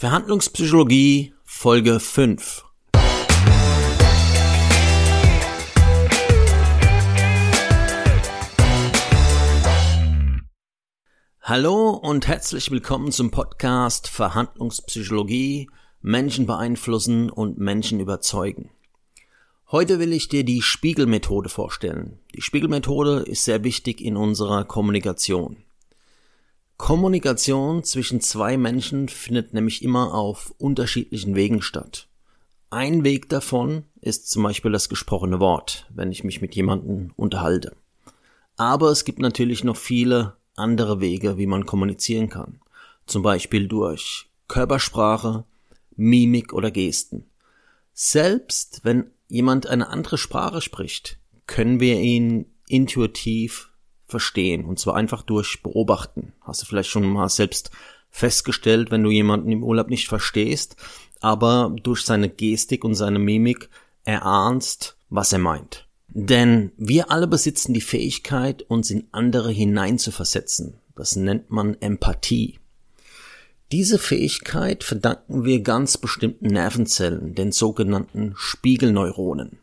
Verhandlungspsychologie Folge 5 Hallo und herzlich willkommen zum Podcast Verhandlungspsychologie Menschen beeinflussen und Menschen überzeugen. Heute will ich dir die Spiegelmethode vorstellen. Die Spiegelmethode ist sehr wichtig in unserer Kommunikation. Kommunikation zwischen zwei Menschen findet nämlich immer auf unterschiedlichen Wegen statt. Ein Weg davon ist zum Beispiel das gesprochene Wort, wenn ich mich mit jemandem unterhalte. Aber es gibt natürlich noch viele andere Wege, wie man kommunizieren kann. Zum Beispiel durch Körpersprache, Mimik oder Gesten. Selbst wenn jemand eine andere Sprache spricht, können wir ihn intuitiv verstehen. Und zwar einfach durch Beobachten. Hast du vielleicht schon mal selbst festgestellt, wenn du jemanden im Urlaub nicht verstehst, aber durch seine Gestik und seine Mimik erahnst, was er meint. Denn wir alle besitzen die Fähigkeit, uns in andere hineinzuversetzen. Das nennt man Empathie. Diese Fähigkeit verdanken wir ganz bestimmten Nervenzellen, den sogenannten Spiegelneuronen.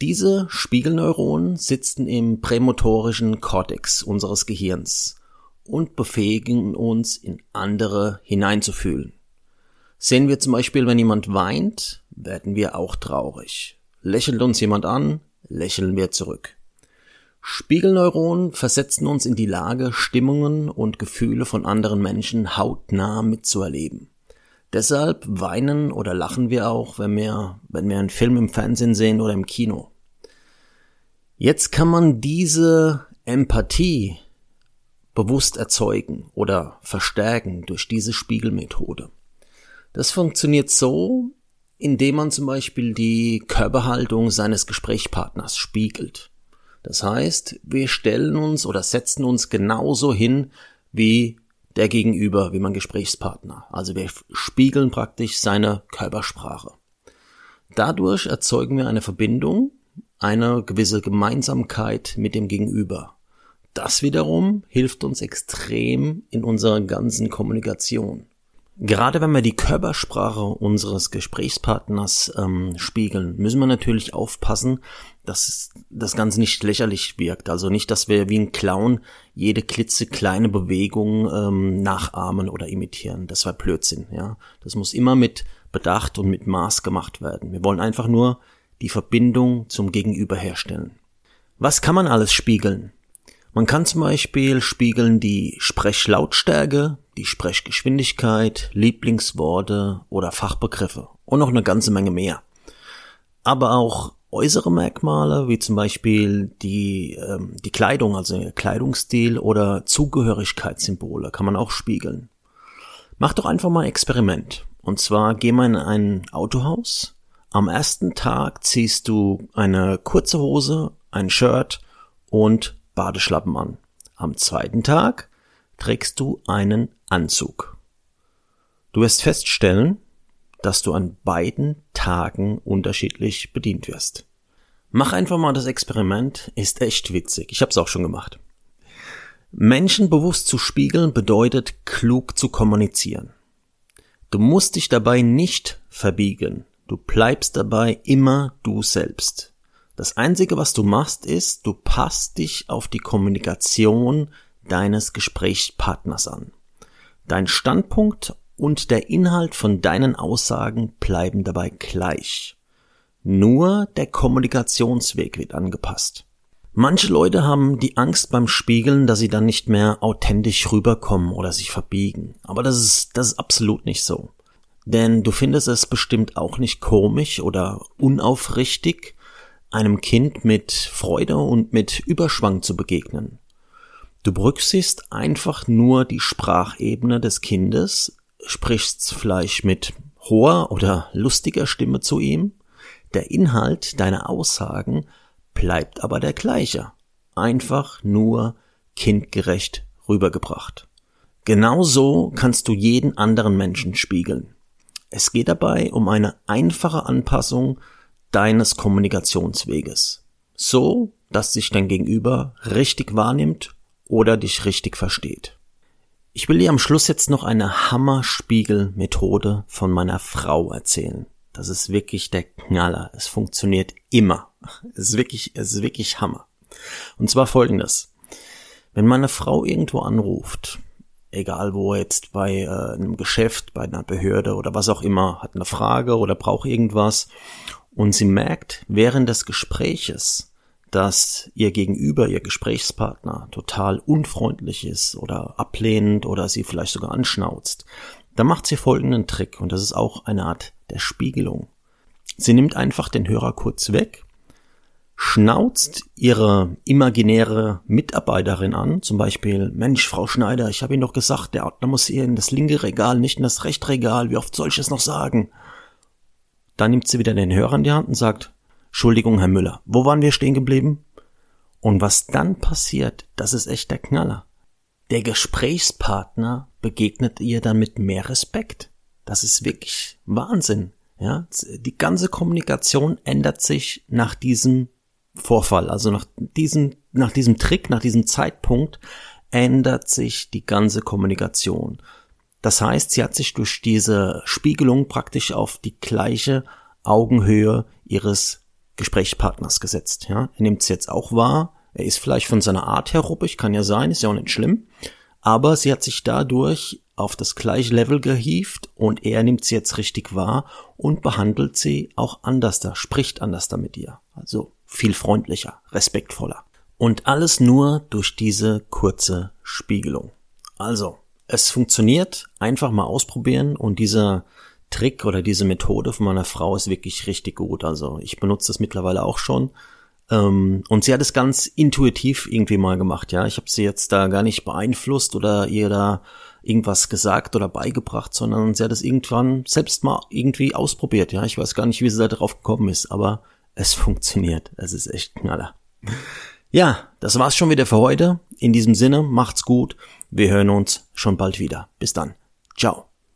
Diese Spiegelneuronen sitzen im prämotorischen Kortex unseres Gehirns und befähigen uns, in andere hineinzufühlen. Sehen wir zum Beispiel, wenn jemand weint, werden wir auch traurig. Lächelt uns jemand an, lächeln wir zurück. Spiegelneuronen versetzen uns in die Lage, Stimmungen und Gefühle von anderen Menschen hautnah mitzuerleben. Deshalb weinen oder lachen wir auch, wenn wir, wenn wir einen Film im Fernsehen sehen oder im Kino. Jetzt kann man diese Empathie bewusst erzeugen oder verstärken durch diese Spiegelmethode. Das funktioniert so, indem man zum Beispiel die Körperhaltung seines Gesprächspartners spiegelt. Das heißt, wir stellen uns oder setzen uns genauso hin wie der Gegenüber, wie mein Gesprächspartner. Also wir spiegeln praktisch seine Körpersprache. Dadurch erzeugen wir eine Verbindung, eine gewisse Gemeinsamkeit mit dem Gegenüber. Das wiederum hilft uns extrem in unserer ganzen Kommunikation. Gerade wenn wir die Körpersprache unseres Gesprächspartners ähm, spiegeln, müssen wir natürlich aufpassen, dass das Ganze nicht lächerlich wirkt. Also nicht, dass wir wie ein Clown jede klitzekleine Bewegung ähm, nachahmen oder imitieren. Das war Blödsinn. Ja, das muss immer mit Bedacht und mit Maß gemacht werden. Wir wollen einfach nur die Verbindung zum Gegenüber herstellen. Was kann man alles spiegeln? Man kann zum Beispiel spiegeln die Sprechlautstärke, die Sprechgeschwindigkeit, Lieblingsworte oder Fachbegriffe und noch eine ganze Menge mehr. Aber auch äußere Merkmale, wie zum Beispiel die, ähm, die Kleidung, also Kleidungsstil oder Zugehörigkeitssymbole, kann man auch spiegeln. Mach doch einfach mal ein Experiment. Und zwar geh mal in ein Autohaus. Am ersten Tag ziehst du eine kurze Hose, ein Shirt und Badeschlappen an. Am zweiten Tag trägst du einen Anzug. Du wirst feststellen, dass du an beiden Tagen unterschiedlich bedient wirst. Mach einfach mal das Experiment, ist echt witzig. Ich hab's auch schon gemacht. Menschen bewusst zu spiegeln bedeutet klug zu kommunizieren. Du musst dich dabei nicht verbiegen. Du bleibst dabei immer du selbst. Das Einzige, was du machst, ist, du passt dich auf die Kommunikation deines Gesprächspartners an. Dein Standpunkt und der Inhalt von deinen Aussagen bleiben dabei gleich. Nur der Kommunikationsweg wird angepasst. Manche Leute haben die Angst beim Spiegeln, dass sie dann nicht mehr authentisch rüberkommen oder sich verbiegen. Aber das ist, das ist absolut nicht so. Denn du findest es bestimmt auch nicht komisch oder unaufrichtig, einem Kind mit Freude und mit Überschwang zu begegnen. Du berücksichtigst einfach nur die Sprachebene des Kindes, sprichst vielleicht mit hoher oder lustiger Stimme zu ihm, der Inhalt deiner Aussagen bleibt aber der gleiche, einfach nur kindgerecht rübergebracht. Genauso kannst du jeden anderen Menschen spiegeln. Es geht dabei um eine einfache Anpassung deines Kommunikationsweges. So, dass sich dein Gegenüber richtig wahrnimmt oder dich richtig versteht. Ich will dir am Schluss jetzt noch eine Hammerspiegel-Methode von meiner Frau erzählen. Das ist wirklich der Knaller. Es funktioniert immer. Es ist wirklich, es ist wirklich Hammer. Und zwar folgendes. Wenn meine Frau irgendwo anruft, egal wo jetzt bei äh, einem Geschäft, bei einer Behörde oder was auch immer, hat eine Frage oder braucht irgendwas und sie merkt während des Gespräches, dass ihr Gegenüber, ihr Gesprächspartner total unfreundlich ist oder ablehnend oder sie vielleicht sogar anschnauzt, dann macht sie folgenden Trick und das ist auch eine Art der Spiegelung. Sie nimmt einfach den Hörer kurz weg, schnauzt ihre imaginäre Mitarbeiterin an, zum Beispiel, Mensch, Frau Schneider, ich habe Ihnen doch gesagt, der Ordner muss hier in das linke Regal, nicht in das rechte Regal, wie oft soll ich es noch sagen? Dann nimmt sie wieder den Hörer in die Hand und sagt, Entschuldigung, Herr Müller, wo waren wir stehen geblieben? Und was dann passiert, das ist echt der Knaller. Der Gesprächspartner begegnet ihr dann mit mehr Respekt. Das ist wirklich Wahnsinn. Ja, die ganze Kommunikation ändert sich nach diesem Vorfall, also nach diesem, nach diesem Trick, nach diesem Zeitpunkt ändert sich die ganze Kommunikation. Das heißt, sie hat sich durch diese Spiegelung praktisch auf die gleiche Augenhöhe ihres Gesprächspartners gesetzt. Ja, er nimmt es jetzt auch wahr. Er ist vielleicht von seiner Art her ruppig, kann ja sein, ist ja auch nicht schlimm. Aber sie hat sich dadurch auf das gleiche Level gehievt und er nimmt sie jetzt richtig wahr und behandelt sie auch anders da, spricht anders da mit ihr. Also viel freundlicher, respektvoller. Und alles nur durch diese kurze Spiegelung. Also, es funktioniert, einfach mal ausprobieren und dieser Trick oder diese Methode von meiner Frau ist wirklich richtig gut. Also ich benutze das mittlerweile auch schon. Ähm, und sie hat es ganz intuitiv irgendwie mal gemacht, ja. Ich habe sie jetzt da gar nicht beeinflusst oder ihr da irgendwas gesagt oder beigebracht, sondern sie hat es irgendwann selbst mal irgendwie ausprobiert, ja. Ich weiß gar nicht, wie sie da drauf gekommen ist, aber es funktioniert. Es ist echt knaller. Ja, das war's schon wieder für heute. In diesem Sinne, macht's gut. Wir hören uns schon bald wieder. Bis dann. Ciao.